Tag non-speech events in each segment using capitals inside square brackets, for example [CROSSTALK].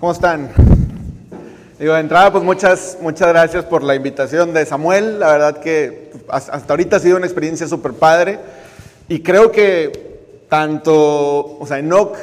¿Cómo están? Digo, de entrada, pues muchas, muchas gracias por la invitación de Samuel. La verdad que hasta ahorita ha sido una experiencia súper padre. Y creo que tanto, o sea, Enoch,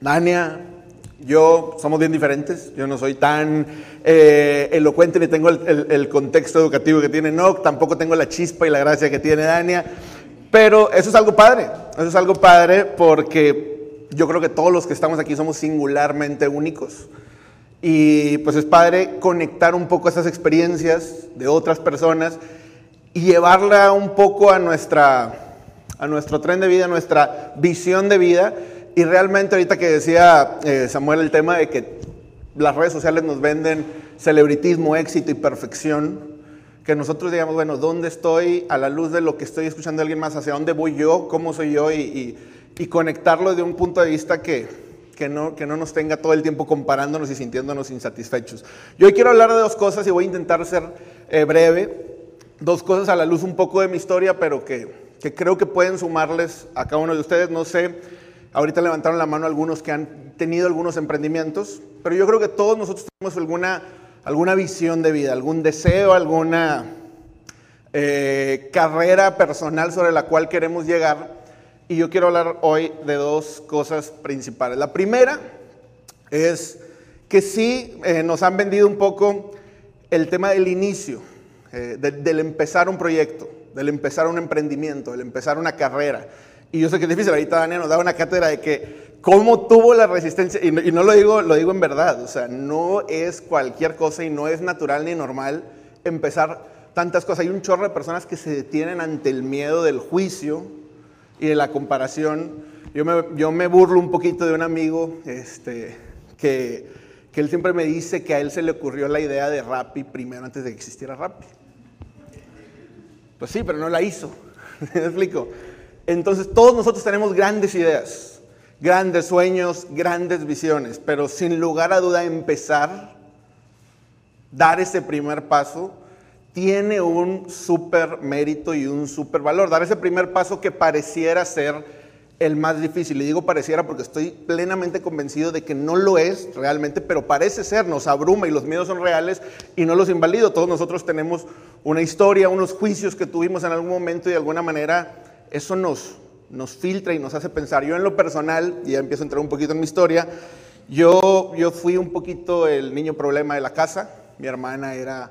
Dania, yo somos bien diferentes. Yo no soy tan eh, elocuente ni tengo el, el, contexto educativo que tiene Enoch. Tampoco tengo la chispa y la gracia que tiene Dania. Pero eso es algo padre. Eso es algo padre porque yo creo que todos los que estamos aquí somos singularmente únicos. Y pues es padre conectar un poco esas experiencias de otras personas y llevarla un poco a, nuestra, a nuestro tren de vida, a nuestra visión de vida. Y realmente ahorita que decía eh, Samuel el tema de que las redes sociales nos venden celebritismo, éxito y perfección, que nosotros digamos, bueno, ¿dónde estoy a la luz de lo que estoy escuchando de alguien más? ¿Hacia dónde voy yo? ¿Cómo soy yo? y, y conectarlo de un punto de vista que, que no, que no nos tenga todo el tiempo comparándonos y sintiéndonos insatisfechos. Yo hoy quiero hablar de dos cosas y voy a intentar ser eh, breve. Dos cosas a la luz un poco de mi historia, pero que, que creo que pueden sumarles a cada uno de ustedes. No sé, ahorita levantaron la mano algunos que han tenido algunos emprendimientos, pero yo creo que todos nosotros tenemos alguna, alguna visión de vida, algún deseo, alguna eh, carrera personal sobre la cual queremos llegar y yo quiero hablar hoy de dos cosas principales. La primera es que sí eh, nos han vendido un poco el tema del inicio, eh, del empezar un proyecto, del empezar un emprendimiento, del empezar una carrera. Y yo sé que es difícil, ahorita Daniel nos da una cátedra de que cómo tuvo la resistencia, y no, lo, digo, lo digo en verdad, o sea, no es cualquier cosa y no es natural ni normal empezar tantas cosas. Hay un chorro de personas que se detienen ante el miedo del juicio, y de la comparación. Yo me, yo me burlo un poquito de un amigo este, que, que él siempre me dice que a él se le ocurrió la idea de Rappi primero antes de que existiera Rappi. Pues sí, pero no la hizo. [LAUGHS] ¿Me explico? Entonces todos nosotros tenemos grandes ideas, grandes sueños, grandes visiones, pero sin lugar a duda empezar, dar ese primer paso, tiene un súper mérito y un súper valor. Dar ese primer paso que pareciera ser el más difícil. Y digo pareciera porque estoy plenamente convencido de que no lo es realmente, pero parece ser, nos abruma y los miedos son reales y no los invalido. Todos nosotros tenemos una historia, unos juicios que tuvimos en algún momento y de alguna manera eso nos, nos filtra y nos hace pensar. Yo en lo personal, y ya empiezo a entrar un poquito en mi historia, yo, yo fui un poquito el niño problema de la casa. Mi hermana era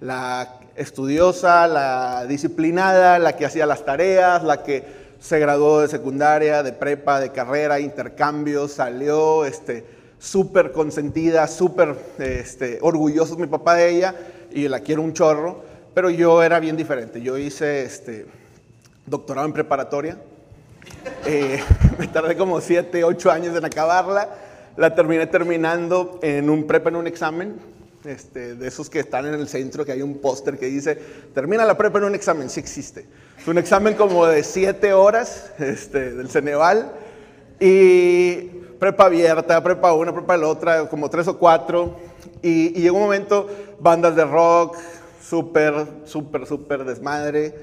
la estudiosa, la disciplinada, la que hacía las tareas, la que se graduó de secundaria, de prepa, de carrera, intercambio, salió este, súper consentida, súper este, orgulloso mi papá de ella y la quiero un chorro, pero yo era bien diferente. Yo hice este, doctorado en preparatoria, eh, [LAUGHS] me tardé como 7, 8 años en acabarla, la terminé terminando en un prepa, en un examen, este, de esos que están en el centro, que hay un póster que dice, termina la prepa en un examen, sí existe. Es un examen como de siete horas este, del Ceneval y prepa abierta, prepa una, prepa la otra, como tres o cuatro. Y, llegó un momento, bandas de rock, súper, súper, súper desmadre.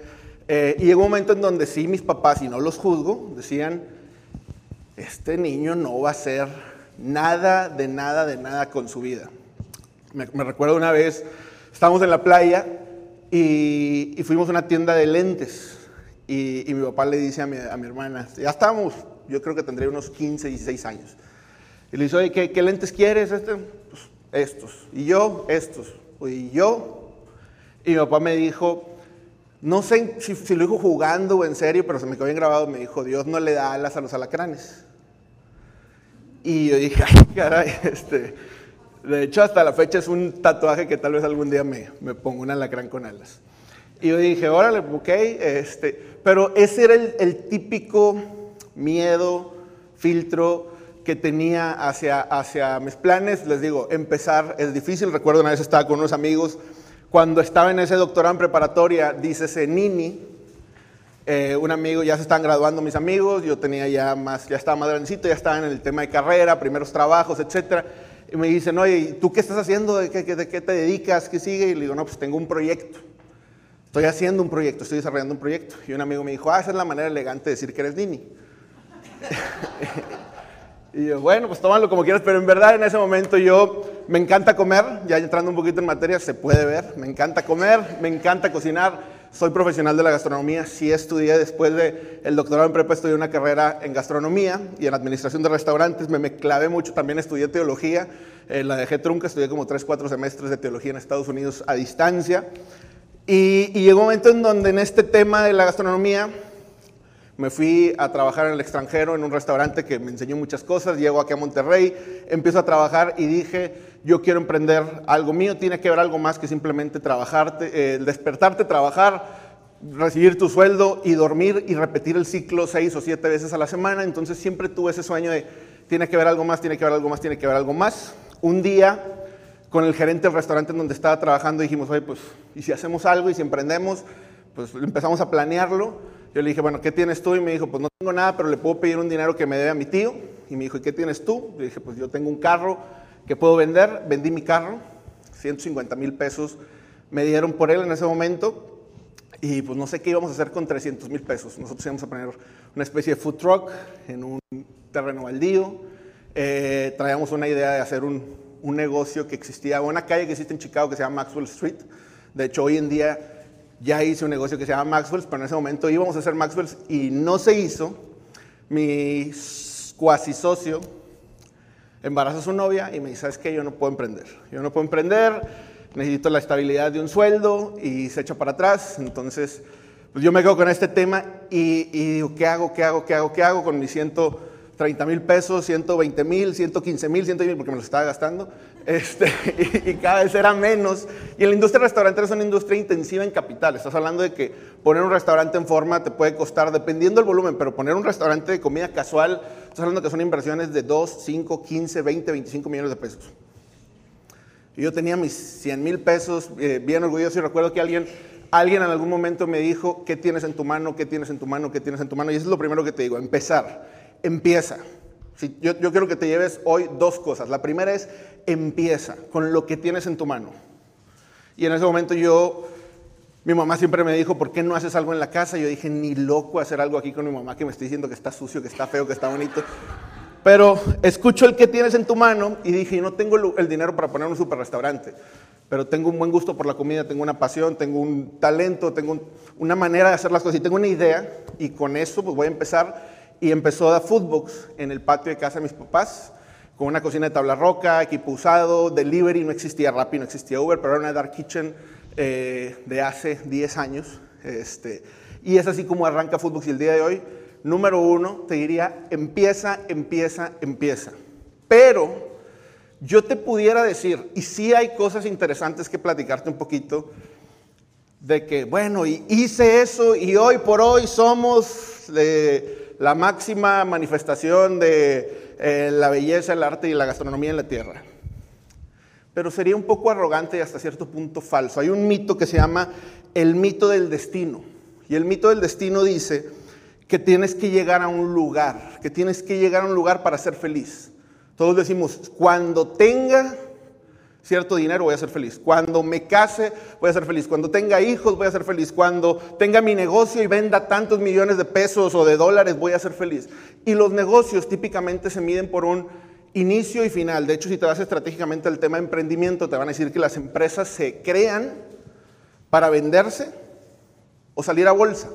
Eh, y llegó un momento en donde sí, mis papás, y no los juzgo, decían, este niño no va a hacer nada, de nada, de nada con su vida. Me, recuerdo una vez, estábamos en la playa y, fuimos a una tienda de lentes. Y, mi papá le dice a mi, hermana, ya estamos, yo creo que tendría unos 15, 16 años. Y le dice, oye, ¿qué, lentes quieres? Este? Pues, estos. Y yo, estos. Y yo. Y mi papá me dijo, no sé si, si, lo dijo jugando o en serio, pero se me quedó bien grabado. Me dijo, Dios no le da alas a los alacranes. Y yo dije, ay, caray, [LAUGHS] este, de hecho, hasta la fecha es un tatuaje que tal vez algún día me, me pongo un alacrán con alas. Y yo dije, órale, ok, este, pero ese era el, típico miedo, filtro que tenía hacia, hacia mis planes. Les digo, empezar es difícil. Recuerdo una vez estaba con unos amigos, cuando estaba en ese doctorado en preparatoria, dícese Nini, eh, un amigo, ya se están graduando mis amigos, yo tenía ya más, ya estaba más grandecito, ya estaba en el tema de carrera, primeros trabajos, etcétera y me dicen, oye, ¿tú qué estás haciendo? ¿De qué, de qué te dedicas? ¿Qué sigue? Y le digo, no, pues tengo un proyecto. Estoy haciendo un proyecto, estoy desarrollando un proyecto. Y un amigo me dijo, ah, esa es la manera elegante de decir que eres Nini. [LAUGHS] Y yo, bueno, pues tómalo como quieras, pero en verdad en ese momento yo me encanta comer, ya entrando un poquito en materia, se puede ver, me encanta comer, me encanta cocinar, soy profesional de la gastronomía, sí estudié. Después del el doctorado en prepa, estudié una carrera en gastronomía y en administración de restaurantes, me, me clavé mucho, también estudié teología, eh, la dejé trunca, estudié como 3, 4 semestres de teología en Estados Unidos a distancia. Y, y llegó un momento en donde en este tema de la gastronomía me fui a trabajar en el extranjero en un restaurante que me enseñó muchas cosas, llego aquí a Monterrey, empiezo a trabajar y dije, yo quiero emprender algo mío, tiene que ver algo más que simplemente trabajarte, eh, despertarte, trabajar, recibir tu sueldo y dormir y repetir el ciclo seis o siete veces a la semana. Entonces siempre tuve ese sueño de, tiene que ver algo más, tiene que ver algo más, tiene que ver algo más. Un día con el gerente del restaurante en donde estaba trabajando dijimos, oye, pues, ¿y si hacemos algo y si emprendemos? Pues empezamos a planearlo yo le dije, bueno, ¿qué tienes tú? Y me dijo, pues no tengo nada, pero le puedo pedir un dinero que me debe a mi tío. Y me dijo, ¿y qué tienes tú? Le dije, pues yo tengo un carro que puedo vender. Vendí mi carro, 150 mil pesos me dieron por él en ese momento. Y pues no sé qué íbamos a hacer con 300 mil pesos. Nosotros íbamos a poner una especie de food truck en un terreno baldío. Eh, traíamos una idea de hacer un, un negocio que existía, una calle que existe en Chicago que se llama Maxwell Street. De hecho, hoy en día ya hice un negocio que se llama Maxwell's, pero en ese momento íbamos a hacer Maxwell's y no se hizo. Mi cuasi socio embaraza a su novia y me dice, ¿sabes qué? Yo no puedo emprender. Yo no puedo emprender, necesito la estabilidad de un sueldo y se echa para atrás. Entonces, pues yo me quedo con este tema y, digo, ¿qué hago? ¿Qué hago? ¿Qué hago? ¿Qué hago con mis 130 mil pesos, 120 mil, 115 mil, 110 mil, porque me los estaba gastando? Este, [LAUGHS] y, cada vez era menos. Y la industria restaurantera es una industria intensiva en capital. Estás hablando de que poner un restaurante en forma te puede costar, dependiendo del volumen, pero poner un restaurante de comida casual, estás hablando que son inversiones de 2, 5, 15, 20, 25 millones de pesos. Y yo tenía mis 100 mil pesos, eh, bien orgulloso, y recuerdo que alguien, alguien en algún momento me dijo, ¿qué tienes en tu mano? ¿Qué tienes en tu mano? ¿Qué tienes en tu mano? Y eso es lo primero que te digo, empezar. Empieza yo, yo quiero que te lleves hoy dos cosas. La primera es, empieza con lo que tienes en tu mano. Y en ese momento yo, mi mamá siempre me dijo, ¿por qué no haces algo en la casa? Yo dije, ni loco hacer algo aquí con mi mamá que me estoy diciendo que está sucio, que está feo, que está bonito. Pero escucho el que tienes en tu mano y dije, no tengo el dinero para poner un super restaurante, pero tengo un buen gusto por la comida, tengo una pasión, tengo un talento, tengo una manera de hacer las cosas y tengo una idea y con eso pues voy a empezar y empezó a Foodbox en el patio de casa de mis papás, con una cocina de tabla roca, equipo usado, delivery, no existía Rappi, no existía Uber, pero era una dark kitchen eh, de hace 10 años. Este, y es así como arranca Foodbox y el día de hoy, número uno, te diría, empieza, empieza, empieza. Pero yo te pudiera decir, y sí hay cosas interesantes que platicarte un poquito, de que, bueno, hice eso y hoy por hoy somos... de la máxima manifestación de eh, la belleza, el arte y la gastronomía en la tierra. Pero sería un poco arrogante y hasta cierto punto falso. Hay un mito que se llama el mito del destino. Y el mito del destino dice que tienes que llegar a un lugar, que tienes que llegar a un lugar para ser feliz. Todos decimos, cuando tenga cierto dinero, voy a ser feliz. Cuando me case, voy a ser feliz. Cuando tenga hijos, voy a ser feliz. Cuando tenga mi negocio y venda tantos millones de pesos o de dólares, voy a ser feliz. Y los negocios típicamente se miden por un inicio y final. De hecho, si te vas estratégicamente al tema de emprendimiento, te van a decir que las empresas se crean para venderse o salir a bolsa.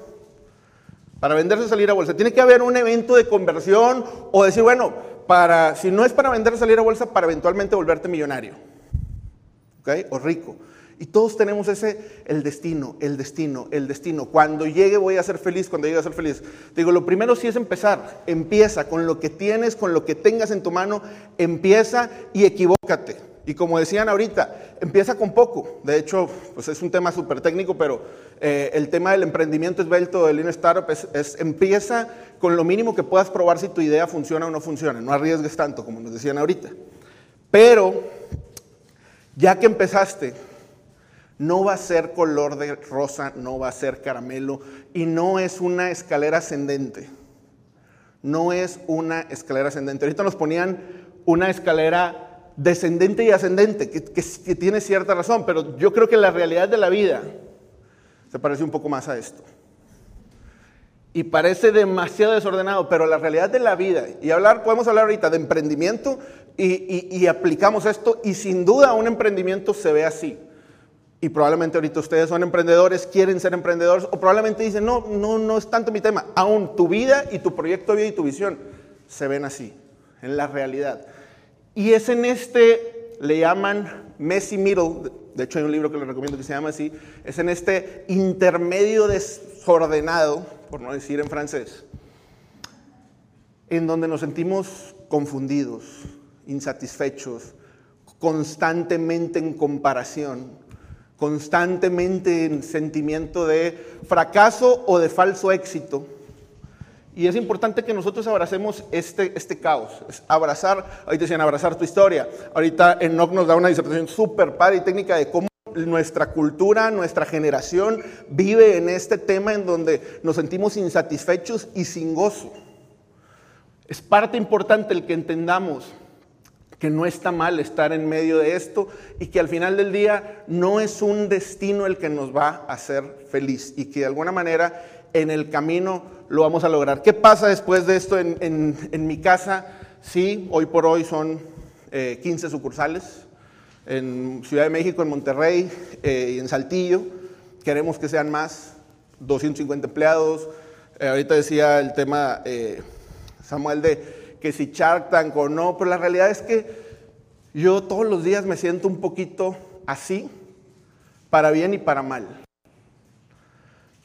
Para venderse o salir a bolsa. Tiene que haber un evento de conversión o decir, bueno, para, si no es para venderse o salir a bolsa, para eventualmente volverte millonario. O rico. Y todos tenemos ese, el destino, el destino, el destino. Cuando llegue voy a ser feliz, cuando llegue a ser feliz. digo, lo primero sí es empezar. Empieza con lo que tienes, con lo que tengas en tu mano. Empieza y equivócate. Y como decían ahorita, empieza con poco. De hecho, pues es un tema súper técnico, pero eh, el tema del emprendimiento esbelto, del Lean Startup, es, es, empieza con lo mínimo que puedas probar si tu idea funciona o no funciona. No arriesgues tanto, como nos decían ahorita. Pero ya que empezaste, no va a ser color de rosa, no va a ser caramelo y no es una escalera ascendente. No es una escalera ascendente. Ahorita nos ponían una escalera descendente y ascendente, que, tiene cierta razón, pero yo creo que la realidad de la vida se parece un poco más a esto. y parece demasiado desordenado, pero la realidad de la vida, y hablar, podemos hablar ahorita de emprendimiento y, aplicamos esto, y sin duda un emprendimiento se ve así. Y probablemente ahorita ustedes son emprendedores, quieren ser emprendedores, o probablemente dicen, no, no, no es tanto mi tema. Aún tu vida y tu proyecto de vida y tu visión se ven así, en la realidad. Y es en este, le llaman messy middle, de hecho hay un libro que les recomiendo que se llama así, es en este intermedio desordenado, por no decir en francés, en donde nos sentimos confundidos, insatisfechos, constantemente en comparación, constantemente en sentimiento de fracaso o de falso éxito. Y es importante que nosotros abracemos este, este caos, abrazar, ahorita decían abrazar tu historia, ahorita Enoch nos da una disertación súper padre y técnica de cómo nuestra cultura, nuestra generación vive en este tema en donde nos sentimos insatisfechos y sin gozo. Es parte importante el que entendamos que no está mal estar en medio de esto y que al final del día no es un destino el que nos va a hacer feliz y que de alguna manera en el camino lo vamos a lograr. ¿Qué pasa después de esto en, mi casa? Sí, hoy por hoy son 15 eh, sucursales en Ciudad de México, en Monterrey eh, y en Saltillo. Queremos que sean más, 250 empleados. Eh, ahorita decía el tema, Samuel, de que si Shark Tank o no, pero la realidad es que yo todos los días me siento un poquito así, para bien y para mal.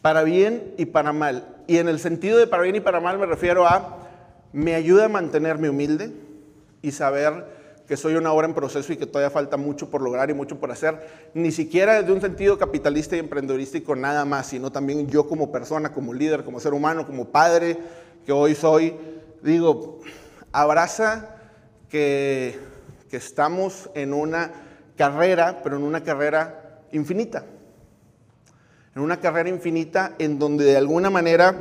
Para bien y para mal. Y en el sentido de para bien y para mal me refiero a, me ayuda a mantenerme humilde y saber que soy una obra en proceso y que todavía falta mucho por lograr y mucho por hacer, ni siquiera desde un sentido capitalista y emprendedorístico nada más, sino también yo como persona, como líder, como ser humano, como padre que hoy soy, digo, abraza que, estamos en una carrera, pero en una carrera infinita. En una carrera infinita en donde de alguna manera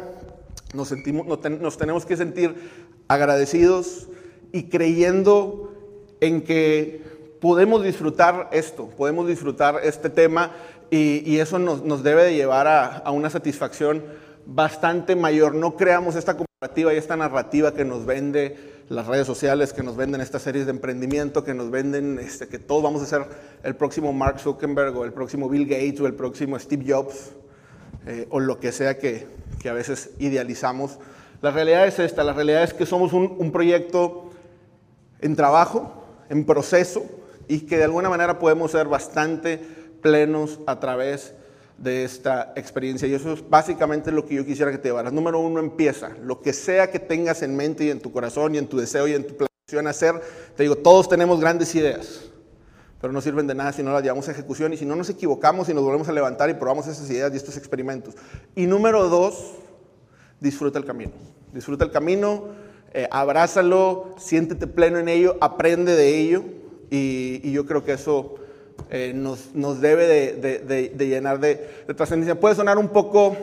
nos, sentimos, nos tenemos que sentir agradecidos y creyendo en que podemos disfrutar esto, podemos disfrutar este tema y, eso nos, debe de llevar a, a una satisfacción bastante mayor. No creamos esta comparativa y esta narrativa que nos vende las redes sociales que nos venden estas series de emprendimiento, que nos venden este, que todos vamos a ser el próximo Mark Zuckerberg o el próximo Bill Gates o el próximo Steve Jobs eh, o lo que sea que, que, a veces idealizamos. La realidad es esta, la realidad es que somos un, un proyecto en trabajo, en proceso y que de alguna manera podemos ser bastante plenos a través de de esta experiencia. Y eso es básicamente lo que yo quisiera que te llevaras. Número uno, empieza. Lo que sea que tengas en mente y en tu corazón y en tu deseo y en tu planeación hacer, te digo, todos tenemos grandes ideas, pero no sirven de nada si no las llevamos a ejecución y si no nos equivocamos y nos volvemos a levantar y probamos esas ideas y estos experimentos. Y número dos, disfruta el camino. Disfruta el camino, eh, abrázalo, siéntete pleno en ello, aprende de ello y yo creo que eso eh, nos, nos, debe de, llenar de, trascendencia. Puede sonar un poco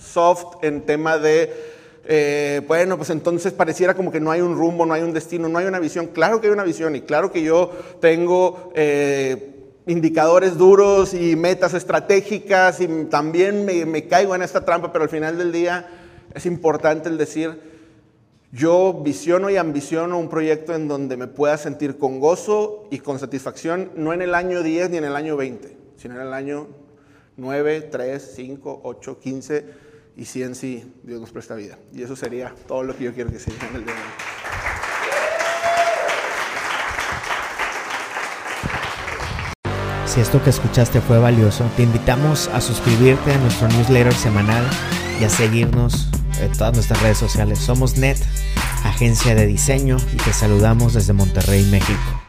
soft en tema de, eh, bueno, pues entonces pareciera como que no hay un rumbo, no hay un destino, no hay una visión. Claro que hay una visión y claro que yo tengo eh, indicadores duros y metas estratégicas y también me, me caigo en esta trampa, pero al final del día es importante el decir, yo visiono y ambiciono un proyecto en donde me pueda sentir con gozo y con satisfacción, no en el año 10 ni en el año 20, sino en el año 9, 3, 5, 8, 15 y 100 si Dios nos presta vida. Y eso sería todo lo que yo quiero que se en el día de hoy. Si esto que escuchaste fue valioso, te invitamos a suscribirte a nuestro newsletter semanal y a seguirnos en todas nuestras redes sociales. Somos NET, agencia de diseño, y te saludamos desde Monterrey, México.